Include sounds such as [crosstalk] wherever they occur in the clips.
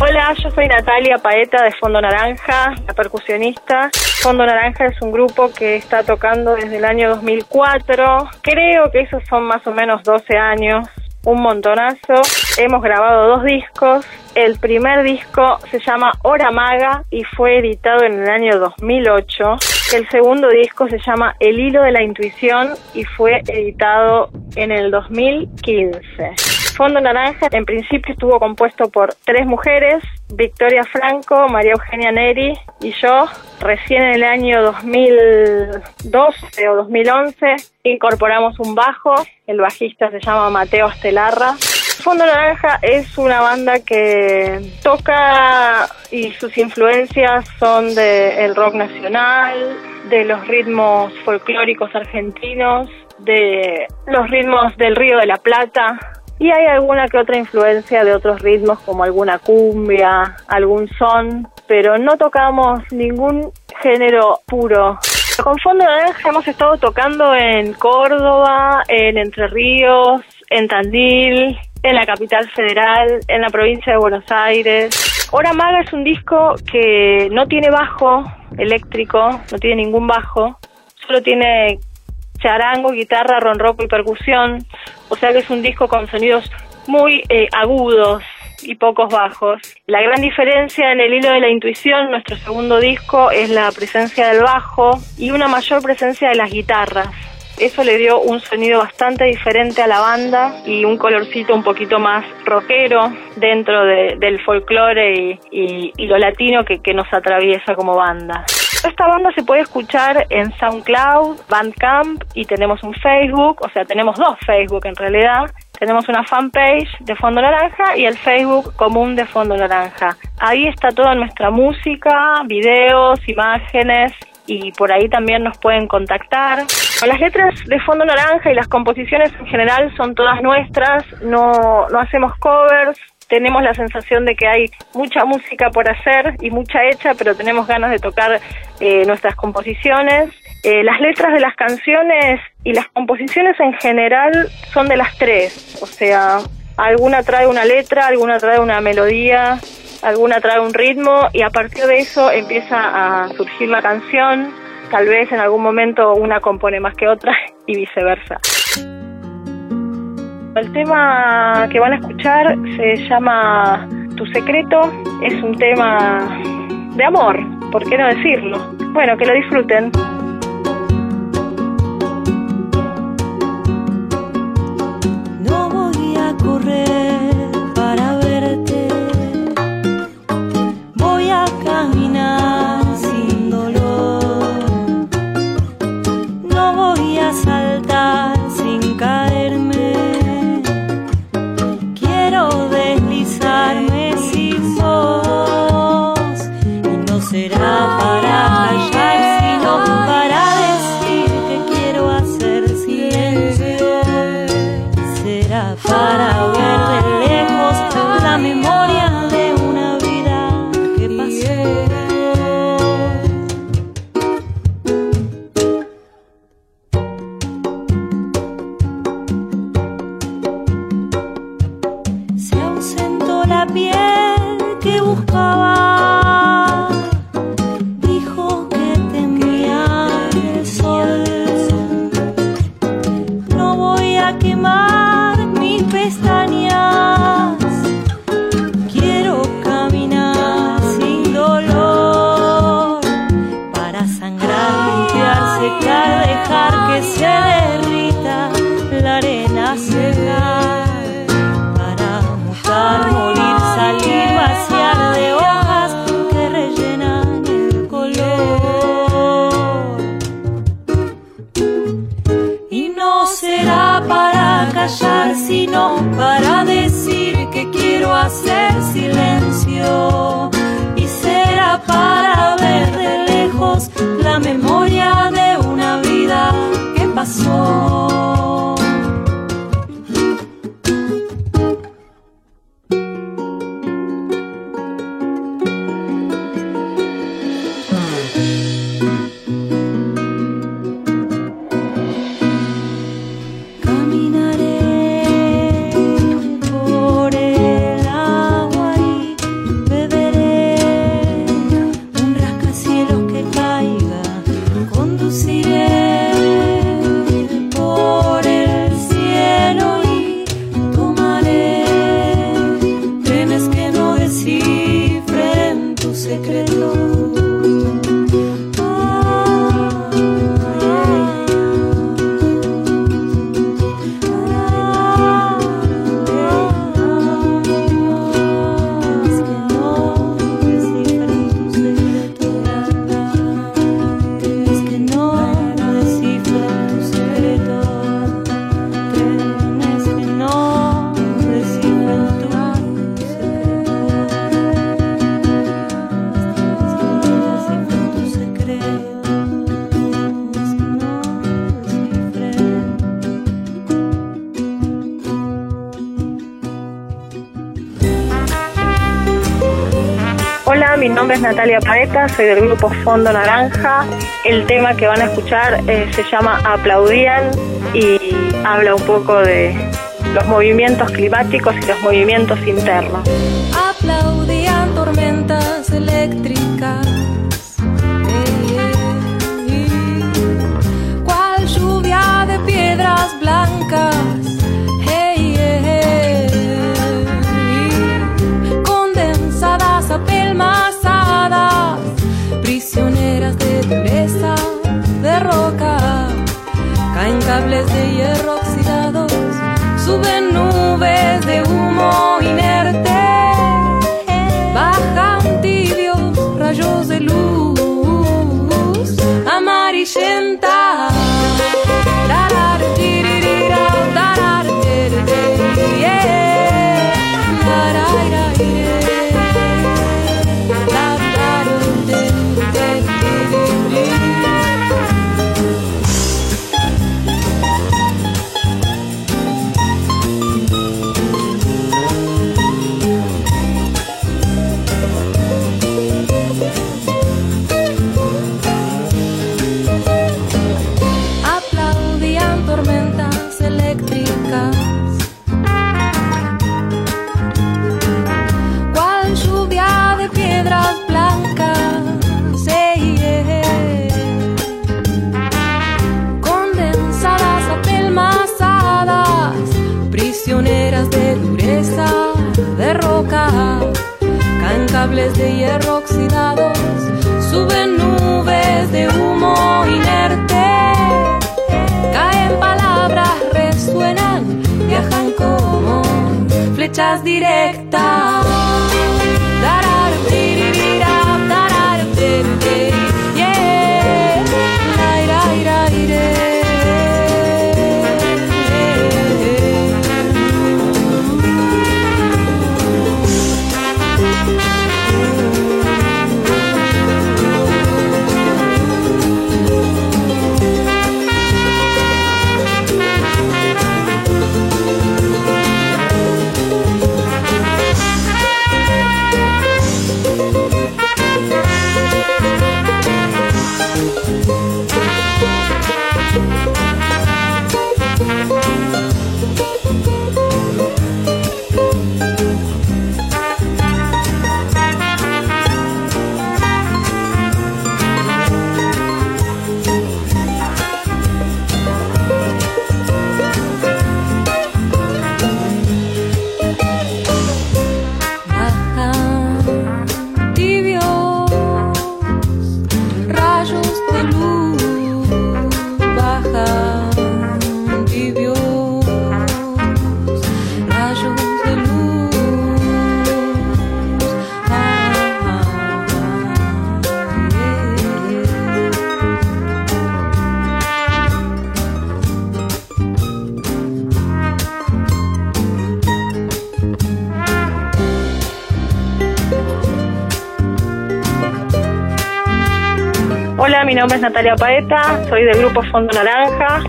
Hola, yo soy Natalia Paeta de Fondo Naranja, la percusionista. Fondo Naranja es un grupo que está tocando desde el año 2004. Creo que esos son más o menos 12 años un montonazo. Hemos grabado dos discos. El primer disco se llama Hora Maga y fue editado en el año 2008. El segundo disco se llama El Hilo de la Intuición y fue editado en el 2015. Fondo Naranja en principio estuvo compuesto por tres mujeres, Victoria Franco, María Eugenia Neri y yo. Recién en el año 2012 o 2011 incorporamos un bajo, el bajista se llama Mateo Estelarra. Fondo Naranja es una banda que toca y sus influencias son del rock nacional, de los ritmos folclóricos argentinos, de los ritmos del Río de la Plata, y hay alguna que otra influencia de otros ritmos como alguna cumbia, algún son, pero no tocamos ningún género puro. Con Fondo Naranja hemos estado tocando en Córdoba, en Entre Ríos, en Tandil, en la capital federal, en la provincia de Buenos Aires. Hora Maga es un disco que no tiene bajo eléctrico, no tiene ningún bajo, solo tiene charango, guitarra, ronroco y percusión, o sea que es un disco con sonidos muy eh, agudos y pocos bajos. La gran diferencia en el hilo de la intuición, nuestro segundo disco, es la presencia del bajo y una mayor presencia de las guitarras. Eso le dio un sonido bastante diferente a la banda y un colorcito un poquito más rockero dentro del folclore y, lo latino que, que nos atraviesa como banda. Esta banda se puede escuchar en SoundCloud, Bandcamp y tenemos un Facebook, o sea, tenemos dos Facebook en realidad. Tenemos una fanpage de Fondo Naranja y el Facebook común de Fondo Naranja. Ahí está toda nuestra música, videos, imágenes y por ahí también nos pueden contactar. Las letras de Fondo Naranja y las composiciones en general son todas nuestras, no, no hacemos covers, tenemos la sensación de que hay mucha música por hacer y mucha hecha, pero tenemos ganas de tocar eh, nuestras composiciones. Eh, las letras de las canciones y las composiciones en general son de las tres, o sea, alguna trae una letra, alguna trae una melodía, alguna trae un ritmo y a partir de eso empieza a surgir la canción, tal vez en algún momento una compone más que otra [laughs] y viceversa. El tema que van a escuchar se llama Tu secreto, es un tema de amor, ¿por qué no decirlo? Bueno, que lo disfruten. Callar, sino para decir que quiero hacer silencio. Y será para ver de lejos la memoria de una vida que pasó. Natalia Paeta, soy del grupo Fondo Naranja. El tema que van a escuchar eh, se llama Aplaudían y habla un poco de los movimientos climáticos y los movimientos internos. Aplaudían tormentas eléctricas. Cual lluvia de piedras blancas. Cables de hierro oxidados, suben nubes de humo inerte, caen palabras, resuenan, viajan como flechas directas. Nombre es Natalia Paeta, soy del grupo Fondo Naranja.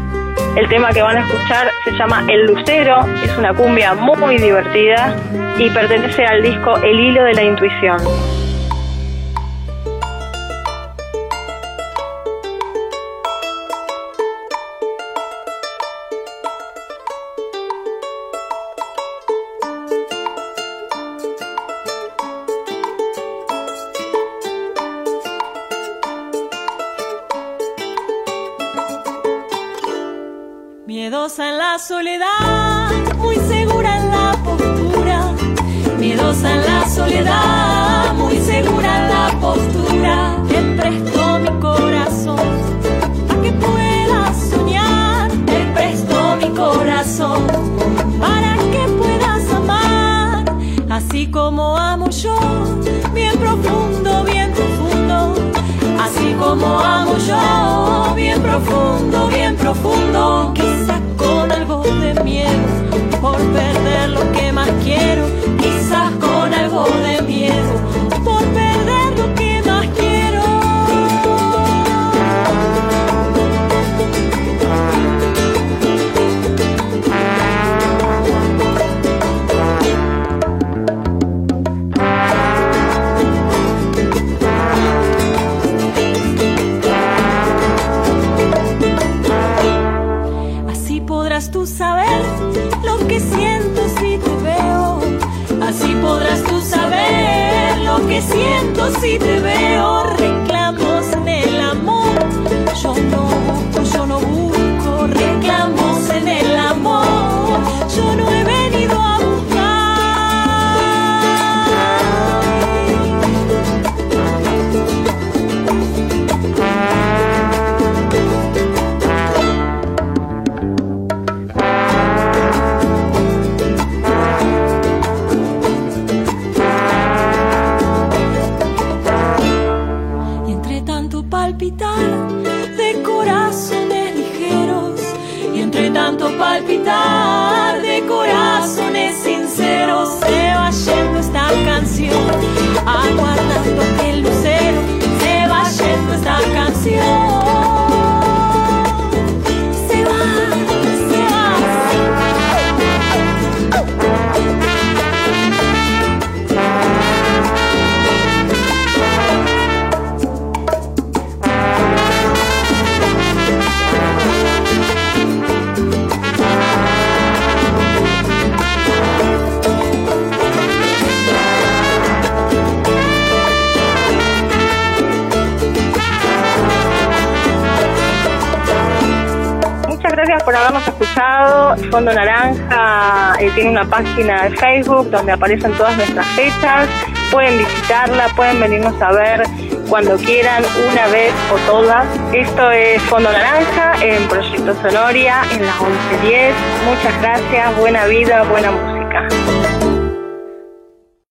El tema que van a escuchar se llama El Lucero, es una cumbia muy divertida y pertenece al disco El Hilo de la Intuición. Miedosa en la soledad, muy segura en la postura. Miedosa en la soledad, muy segura en la postura. Te presto mi corazón a que puedas soñar. Te presto mi corazón para que puedas amar. Así como amo yo, bien profundo, bien profundo. Así como amo yo, bien profundo, bien profundo. Palpitar de corazones sinceros se va yendo esta canción, aguardando que el lucero se va yendo esta canción. Por habernos escuchado. Fondo Naranja eh, tiene una página de Facebook donde aparecen todas nuestras fechas. Pueden visitarla, pueden venirnos a ver cuando quieran, una vez o todas. Esto es Fondo Naranja en Proyecto Sonoria en la 1110. Muchas gracias, buena vida, buena música.